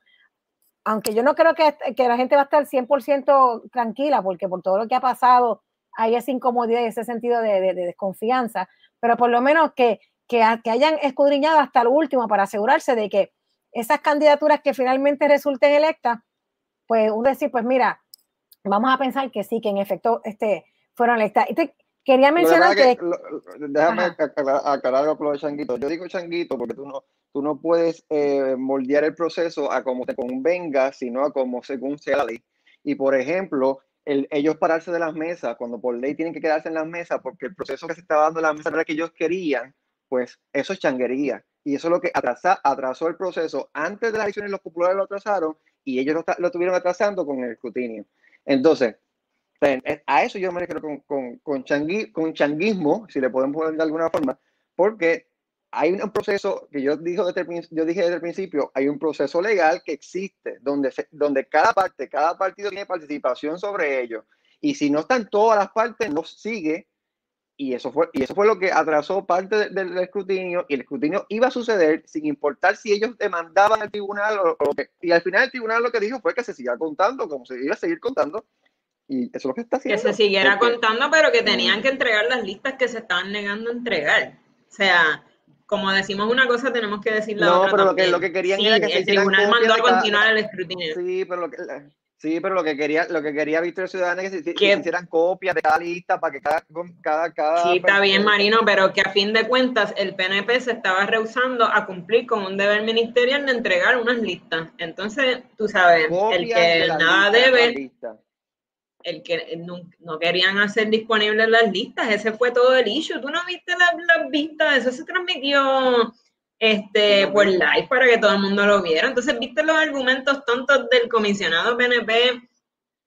aunque yo no creo que, que la gente va a estar 100% tranquila, porque por todo lo que ha pasado hay esa incomodidad y ese sentido de, desconfianza, pero por lo menos que, que, hayan escudriñado hasta lo último para asegurarse de que esas candidaturas que finalmente resulten electas, pues uno decir, pues mira, vamos a pensar que sí, que en efecto este, fueron electas. Y quería mencionar que, Déjame aclarar algo con de Changuito. Yo digo Changuito porque tú no, tú no puedes eh, moldear el proceso a como te convenga, sino a como según sea la ley. Y por ejemplo, el, ellos pararse de las mesas, cuando por ley tienen que quedarse en las mesas porque el proceso que se estaba dando en las mesas era que ellos querían, pues eso es changuería. Y eso es lo que atrasó el proceso. Antes de las elecciones los populares lo atrasaron y ellos lo, lo estuvieron atrasando con el escrutinio. Entonces, a eso yo me refiero con, changuismo, si le podemos poner de alguna forma, porque hay un proceso que yo, dijo desde yo dije desde el principio, hay un proceso legal que existe, donde, donde cada parte, cada partido tiene participación sobre ello. Y si no están todas las partes, no sigue y eso fue, y eso fue lo que atrasó parte del, escrutinio, y el escrutinio iba a suceder sin importar si ellos demandaban al tribunal o, que, y al final el tribunal lo que dijo fue que se siga contando, como se iba a seguir contando, y eso es lo que está haciendo. Que se siguiera contando, pero que tenían que entregar las listas que se estaban negando a entregar. O sea, como decimos una cosa, tenemos que decir la otra. No, pero lo que, lo que querían era que el tribunal mandó a continuar el escrutinio. Sí, pero lo que, Sí, pero lo que quería, lo que quería Victoria Ciudadana es que se, hicieran copias de cada lista para que cada, cada, cada Sí, está bien, Marino, pero que a fin de cuentas el PNP se estaba rehusando a a con un deber ministerial de entregar unas listas. Entonces, tú sabes, el que nada debe, el que no, querían hacer disponibles las listas, ese fue todo el issue. Tú no viste las vistas, eso se transmitió este, por live para que todo el mundo lo viera. Entonces, viste los argumentos tontos del comisionado PNP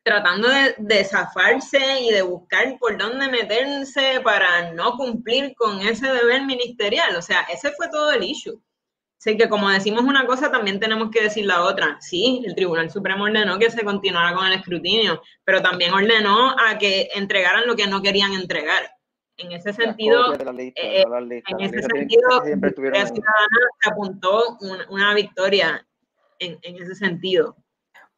tratando de, de, zafarse y de buscar por dónde meterse para no cumplir con ese deber ministerial. O sea, ese fue todo el issue. Así que como decimos una cosa, también tenemos que decir la otra. Sí, el Tribunal Supremo ordenó que se continuara con el escrutinio, pero también ordenó a que entregaran lo que no querían entregar. En ese sentido, eh, en ese sentido, la Ciudadana apuntó una, victoria en, ese sentido.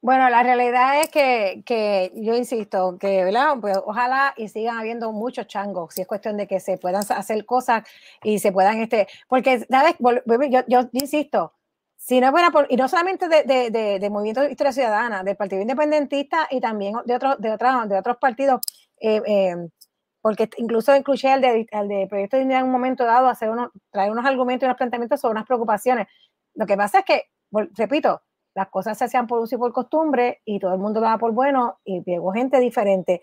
Bueno, la realidad es que, que yo insisto, que ¿verdad? Pues, ojalá y sigan habiendo muchos changos, si es cuestión de que se puedan hacer cosas y se puedan, este, porque, ¿sabes? Yo, yo, insisto, si no fuera por, y no solamente de, de, de, Movimiento de Historia Ciudadana, del Partido Independentista y también de, otros de, otros de otros partidos, eh, eh, porque incluso incluye al de, al de Proyecto de en un momento dado hacer uno, traer unos argumentos y unos planteamientos sobre unas preocupaciones. Lo que pasa es que, repito, las cosas se hacían por uso y por costumbre y todo el mundo daba por bueno y llegó gente diferente.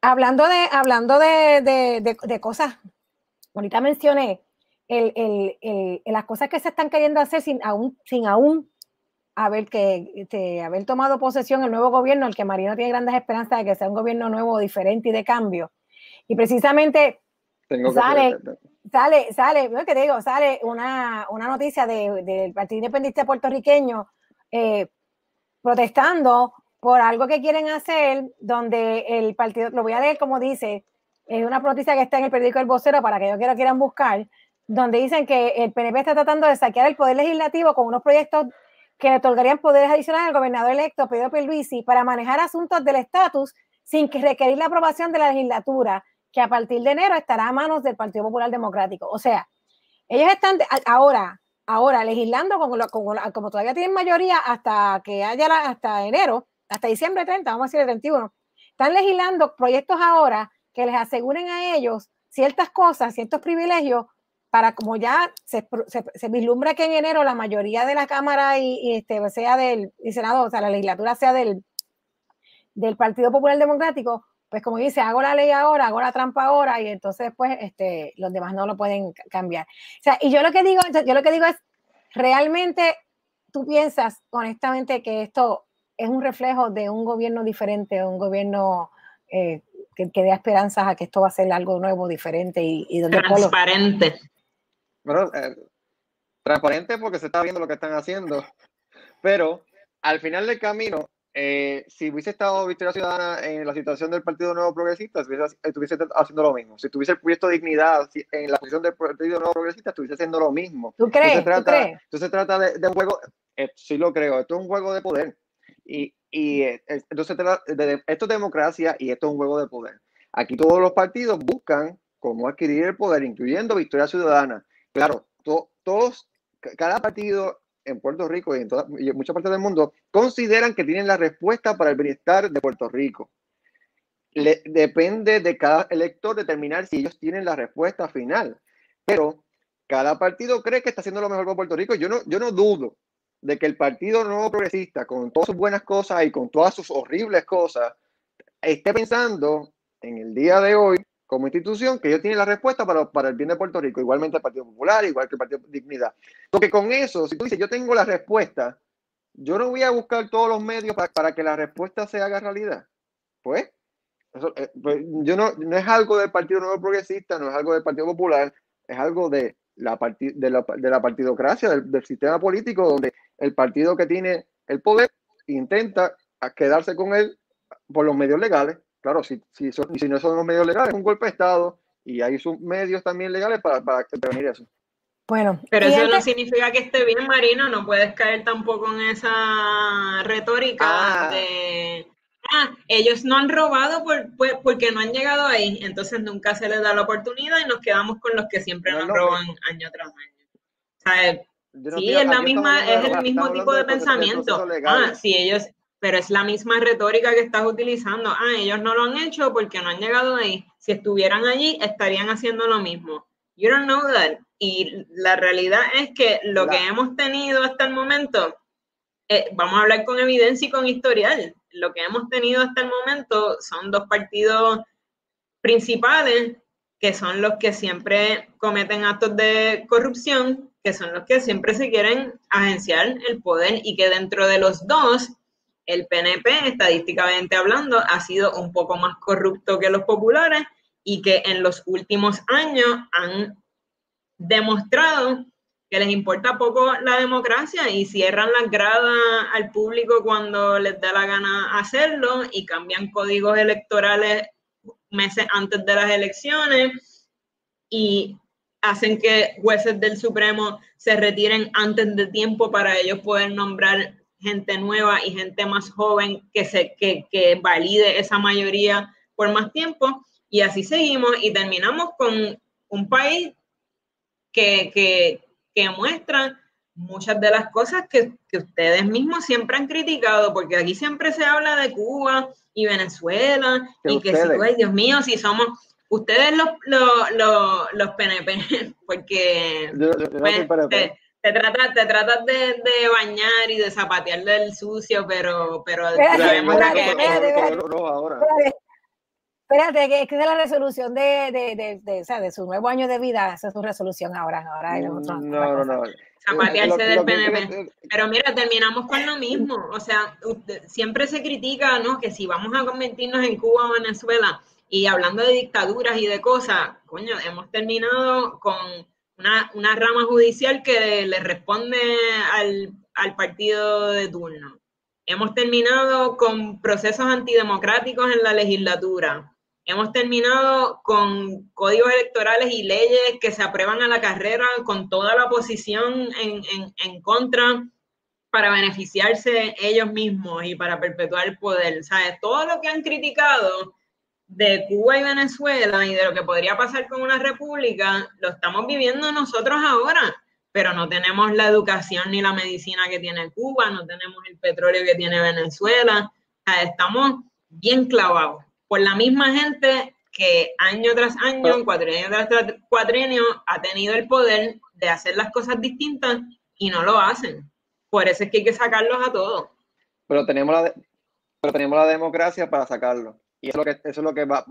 Hablando de, hablando de, de, cosas, ahorita mencioné el, el, el, las cosas que se están queriendo hacer sin aún, sin aún haber, que, este, haber tomado posesión el nuevo gobierno, el que Marino tiene grandes esperanzas de que sea un gobierno nuevo, diferente y de cambio. Y precisamente sale, sale, sale, que digo, sale una, una noticia del Partido Independiente puertorriqueño eh, protestando por algo que quieren hacer, donde el partido, lo voy a leer como dice, es una noticia que está en el periódico El Vocero para que que lo quieran buscar, donde dicen que el PNP está tratando de saquear el poder legislativo con unos proyectos que le otorgarían poderes adicionales al gobernador electo Pedro Pierluisi para manejar asuntos del estatus sin que requerir la aprobación de la legislatura, que a partir de enero estará a manos del Partido Popular Democrático. O sea, ellos están ahora, ahora legislando como, como, todavía tienen mayoría hasta que haya hasta enero, hasta diciembre 30, vamos a decir el 31. Están legislando proyectos ahora que les aseguren a ellos ciertas cosas, ciertos privilegios para como ya se, se, vislumbra que en enero la mayoría de la Cámara y, este, sea del Senado, o sea, la legislatura sea del, del Partido Popular Democrático, pues como dice, hago la ley ahora, hago la trampa ahora y entonces pues este, los demás no lo pueden cambiar. O sea, y yo lo que digo, yo lo que digo es, realmente tú piensas honestamente que esto es un reflejo de un gobierno diferente, un gobierno eh, que, que dé esperanzas a que esto va a ser algo nuevo, diferente y, y donde transparente. Bueno, eh, transparente porque se está viendo lo que están haciendo, pero al final del camino, eh, si hubiese estado Victoria Ciudadana en la situación del Partido Nuevo Progresista, estuviese haciendo lo mismo. Si tuviese puesto dignidad en la posición del Partido Nuevo Progresista, estuviese haciendo lo mismo. ¿Tú crees? Entonces trata, Entonces trata de, un juego, eh, sí lo creo, esto es un juego de poder. Y, y entonces esto es democracia y esto es un juego de poder. Aquí todos los partidos buscan cómo adquirir el poder, incluyendo Victoria Ciudadana. Claro, todos, cada partido en Puerto Rico y en, muchas partes del mundo consideran que tienen la respuesta para el bienestar de Puerto Rico. Le, depende de cada elector determinar si ellos tienen la respuesta final. Pero cada partido cree que está haciendo lo mejor para Puerto Rico. Yo no, yo no dudo de que el Partido Nuevo Progresista, con todas sus buenas cosas y con todas sus horribles cosas, esté pensando en el día de hoy como institución que ellos tienen la respuesta para, para, el bien de Puerto Rico, igualmente el Partido Popular, igual que el Partido Dignidad. Porque con eso, si tú dices, yo tengo la respuesta, yo no voy a buscar todos los medios para, para que la respuesta se haga realidad. Pues, eh, pues, yo no, no es algo del Partido Nuevo Progresista, no es algo del Partido Popular, es algo de la, de la, de la partidocracia, del sistema político, donde el partido que tiene el poder intenta quedarse con él por los medios legales Claro, si, si, si no son los medios legales, es un golpe de Estado Y hay sus medios también legales para, para prevenir eso. Bueno, pero eso no significa que esté bien, Marino. No puedes caer tampoco en esa retórica ah. de ah, ellos no han robado porque no han llegado ahí. Entonces nunca se les da la oportunidad y nos quedamos con los que siempre nos roban año tras año. sí, es la misma, es el mismo tipo de pensamiento. Ah, sí, ellos, pero es la misma retórica que estás utilizando. Ah, ellos no lo han hecho porque no han llegado ahí. Si estuvieran allí, estarían haciendo lo mismo. You don't know that. Y la realidad es que lo que hemos tenido hasta el momento, eh, vamos a hablar con evidencia y con historial, lo que hemos tenido hasta el momento son dos partidos principales que son los que siempre cometen actos de corrupción, que son los que siempre se quieren agenciar el poder y que dentro de los dos, el PNP, estadísticamente hablando, ha sido un poco más corrupto que los populares y que en los últimos años han demostrado que les importa poco la democracia y cierran las gradas al público cuando les da la gana hacerlo y cambian códigos electorales meses antes de las elecciones y hacen que jueces del Supremo se retiren antes de tiempo para ellos poder nombrar gente nueva y gente más joven que, se, que, que valide esa mayoría por más tiempo. Y así seguimos y terminamos con un país que, que, que muestran muchas de las cosas que, ustedes mismos siempre han criticado, porque aquí siempre se habla de Cuba y Venezuela, y que si, pues, Dios mío, si somos ustedes los, los, los, PNP, porque pues, te, te, tratas, te tratas de, bañar y de zapatear del sucio, pero, pero Espérate, que es que de la resolución de, de, de, de, o sea, de su nuevo año de vida, esa es su resolución ahora. ahora no, no, no. Zapatearse del PNP. Pero mira, terminamos con lo mismo. O sea, siempre se critica, ¿no? Que si vamos a convertirnos en Cuba o Venezuela, y hablando de dictaduras y de cosas, coño, hemos terminado con una, una rama judicial que le responde al, al partido de turno. Hemos terminado con procesos antidemocráticos en la legislatura Hemos terminado con códigos electorales y leyes que se aprueban a la carrera con toda la oposición en, en, contra para beneficiarse ellos mismos y para perpetuar el poder. ¿Sabes? Todo lo que han criticado de Cuba y Venezuela y de lo que podría pasar con una república, lo estamos viviendo nosotros ahora, pero no tenemos la educación ni la medicina que tiene Cuba, no tenemos el petróleo que tiene Venezuela, estamos bien clavados por la misma gente que año tras año, cuatrienio tras cuatrienio, ha tenido el poder de hacer las cosas distintas y no lo hacen. Por eso es que hay que sacarlos a todos. Pero tenemos la, pero tenemos la democracia para sacarlo. Y eso es lo que, eso es lo que va,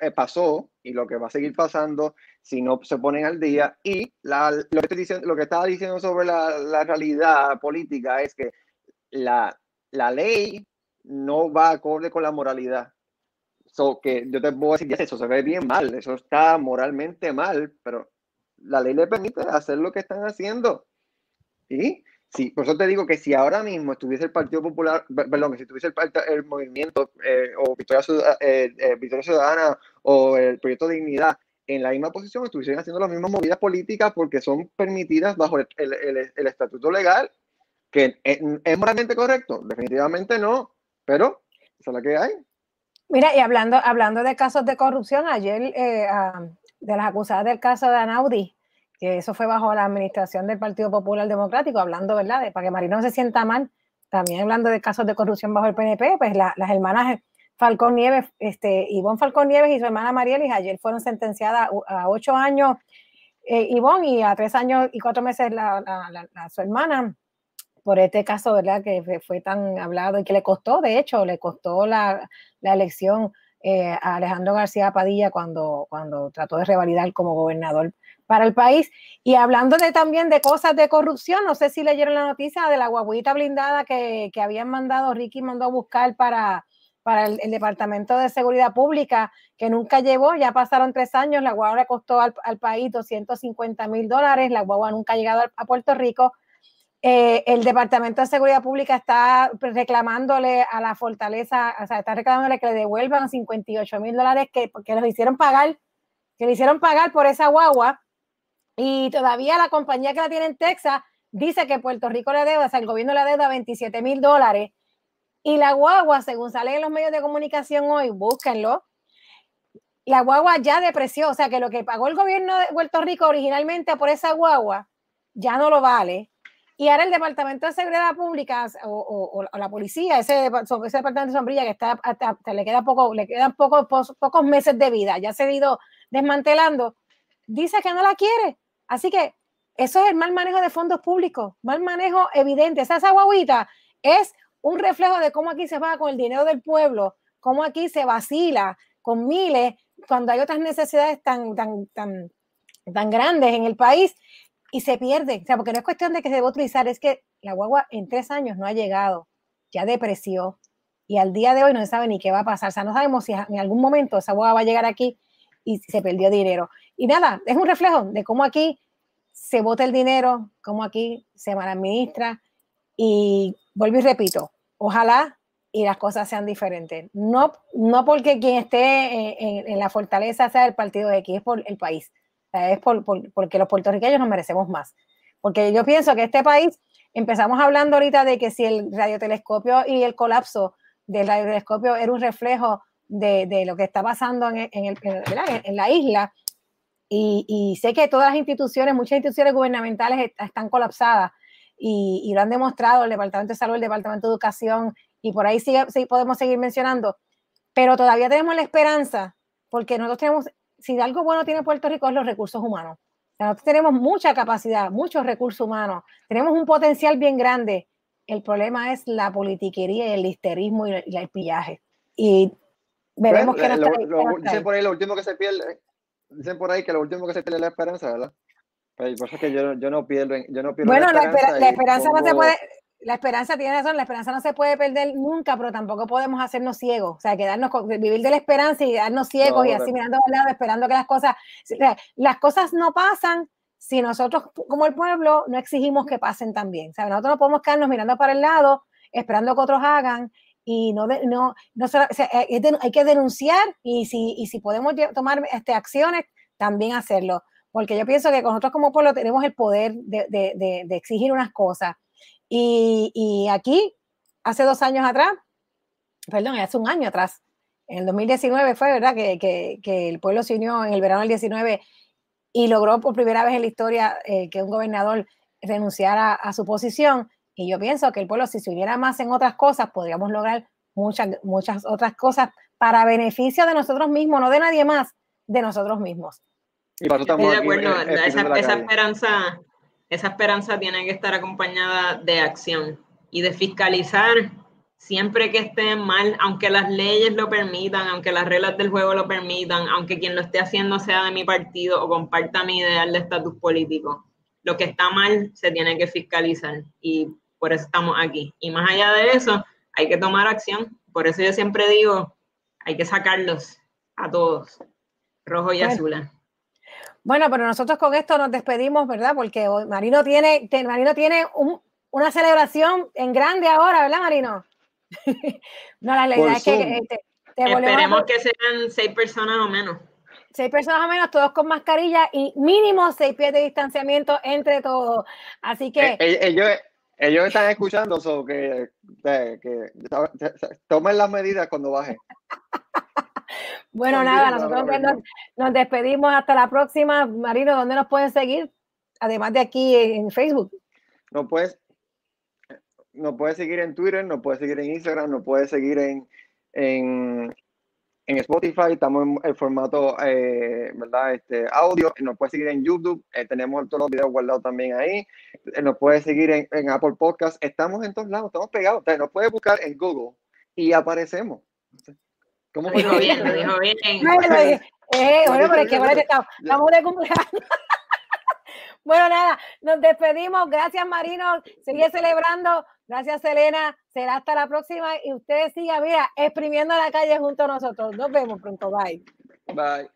eh, pasó y lo que va a seguir pasando si no se ponen al día. Y lo, que diciendo, lo que estaba diciendo sobre la, la realidad política es que la, la ley no va acorde con la moralidad. So, que yo te puedo decir, eso se ve bien mal, eso está moralmente mal, pero la ley le permite hacer lo que están haciendo. Y sí, por eso te digo que si ahora mismo estuviese el Partido Popular, perdón, que si estuviese el, el movimiento eh, o eh, eh, Victoria Ciudadana o el Proyecto Dignidad en la misma posición, estuviesen haciendo las mismas movidas políticas porque son permitidas bajo el, estatuto legal, que es, es moralmente correcto, definitivamente no, pero eso es la que hay. Mira, y hablando, hablando de casos de corrupción, ayer de las acusadas del caso de Anaudi, eso fue bajo la administración del Partido Popular Democrático, hablando, ¿verdad?, de, para que Marino se sienta mal, también hablando de casos de corrupción bajo el PNP, pues las hermanas Falcón Nieves, este, Ivonne Falcón Nieves y su hermana Marielis ayer fueron sentenciadas a, ocho años eh, Ivonne y a tres años y cuatro meses la, su hermana por este caso, ¿verdad? Que fue tan hablado y que le costó, de hecho, le costó la, la elección eh, a Alejandro García Padilla cuando, cuando trató de revalidar como gobernador para el país. Y hablando de, también de cosas de corrupción, no sé si leyeron la noticia de la guaguita blindada que, que habían mandado, Ricky mandó a buscar para, para el, Departamento de Seguridad Pública, que nunca llegó, ya pasaron tres años, la guagua le costó al, al país 250 mil dólares, la guagua nunca ha llegado a Puerto Rico, eh, el Departamento de Seguridad Pública está reclamándole a la fortaleza, o sea, está reclamándole que le devuelvan 58 mil dólares que, porque los hicieron pagar que le hicieron pagar por esa guagua y todavía la compañía que la tiene en Texas dice que Puerto Rico le deuda, o sea, el gobierno le deuda 27 mil dólares y la guagua, según sale en los medios de comunicación hoy, búsquenlo, la guagua ya depreció, o sea que lo que pagó el gobierno de Puerto Rico originalmente por esa guagua ya no lo vale. Y ahora el Departamento de Seguridad Pública o, la policía, ese, departamento de sombrilla que está, le queda poco, le quedan pocos, pocos meses de vida, ya se ha ido desmantelando, dice que no la quiere. Así que eso es el mal manejo de fondos públicos, mal manejo evidente. Esa, esa guaguita es un reflejo de cómo aquí se va con el dinero del pueblo, cómo aquí se vacila con miles cuando hay otras necesidades tan, tan, tan, tan grandes en el país y se pierde. O sea, porque no es cuestión de que se deba utilizar, es que la guagua en tres años no ha llegado, ya depreció y al día de hoy no se sabe ni qué va a pasar. O sea, no sabemos si en algún momento esa guagua va a llegar aquí y se perdió dinero. Y nada, es un reflejo de cómo aquí se bota el dinero, cómo aquí se mal administra. Y vuelvo y repito, ojalá y las cosas sean diferentes. No, no porque quien esté en, la fortaleza sea el partido de aquí, es por el país es por, porque los puertorriqueños nos merecemos más. Porque yo pienso que este país, empezamos hablando ahorita de que si el radiotelescopio y el colapso del radiotelescopio era un reflejo de, de lo que está pasando en, en, el, en la isla, y, y, sé que todas las instituciones, muchas instituciones gubernamentales están colapsadas y, y, lo han demostrado el Departamento de Salud, el Departamento de Educación, y por ahí sí, sí podemos seguir mencionando, pero todavía tenemos la esperanza, porque nosotros tenemos si algo bueno tiene Puerto Rico es los recursos humanos. nosotros tenemos mucha capacidad, muchos recursos humanos, tenemos un potencial bien grande. El problema es la politiquería y el listerismo y, el pillaje. Y veremos qué nos Dicen por ahí lo último que se pierde, dicen por ahí que lo último que se pierde es la esperanza, ¿verdad? Pero por eso es que yo, yo no pierdo, yo no pierdo bueno, la esperanza. la esperanza no se puede, la esperanza tiene razón, la esperanza no se puede perder nunca, pero tampoco podemos hacernos ciegos, o sea, quedarnos vivir de la esperanza y quedarnos ciegos y así mirando al lado, esperando que las cosas, las cosas no pasan si nosotros como el pueblo no exigimos que pasen también, o sea, nosotros no podemos quedarnos mirando para el lado, esperando que otros hagan y no, no, no hay que denunciar y si, y si podemos tomar este, acciones, también hacerlo, porque yo pienso que nosotros como pueblo tenemos el poder de, de, de exigir unas cosas y, aquí, hace dos años atrás, perdón, hace un año atrás, en el 2019 fue, ¿verdad? Que, el pueblo se unió en el verano del 19 y logró por primera vez en la historia eh, que un gobernador renunciara a su posición. Y yo pienso que el pueblo, si se uniera más en otras cosas, podríamos lograr muchas, muchas otras cosas para beneficio de nosotros mismos, no de nadie más, de nosotros mismos. Y Estoy de acuerdo, esa esperanza esa esperanza tiene que estar acompañada de acción y de fiscalizar siempre que esté mal, aunque las leyes lo permitan, aunque las reglas del juego lo permitan, aunque quien lo esté haciendo sea de mi partido o comparta mi ideal de estatus político. Lo que está mal se tiene que fiscalizar y por eso estamos aquí. Y más allá de eso, hay que tomar acción. Por eso yo siempre digo, hay que sacarlos a todos, rojo y azul. Bueno, pero nosotros con esto nos despedimos, ¿verdad? Porque Marino tiene, Marino tiene una celebración en grande ahora, ¿verdad, Marino? no, la idea es que este, Esperemos que sean seis personas o menos. Seis personas o menos, todos con mascarilla y mínimo seis pies de distanciamiento entre todos. Así que. Eh, eh, ellos, ellos están escuchando, so que, que tomen las medidas cuando bajen. Bueno, nada, nosotros nos, despedimos hasta la próxima. Marino, ¿dónde nos pueden seguir? Además de aquí en Facebook. No puedes, no puedes seguir en Twitter, no puedes seguir en Instagram, no puedes seguir en, en, Spotify, estamos en el formato, eh, ¿verdad? Este, audio, nos puedes seguir en YouTube, eh, tenemos todos los videos guardados también ahí, eh, nos puedes seguir en, Apple Podcast, estamos en todos lados, estamos pegados, nos puedes buscar en Google y aparecemos. ¿Cómo fue? Dijo bien, lo dijo bien. Eh, bueno, pero es que bueno, estamos, estamos de cumpleaños. bueno, nada, nos despedimos. Gracias, Marino. Sigue celebrando. Gracias, Elena. Será hasta la próxima. Y ustedes sigan, mira, exprimiendo la calle junto a nosotros. Nos vemos pronto. Bye. Bye.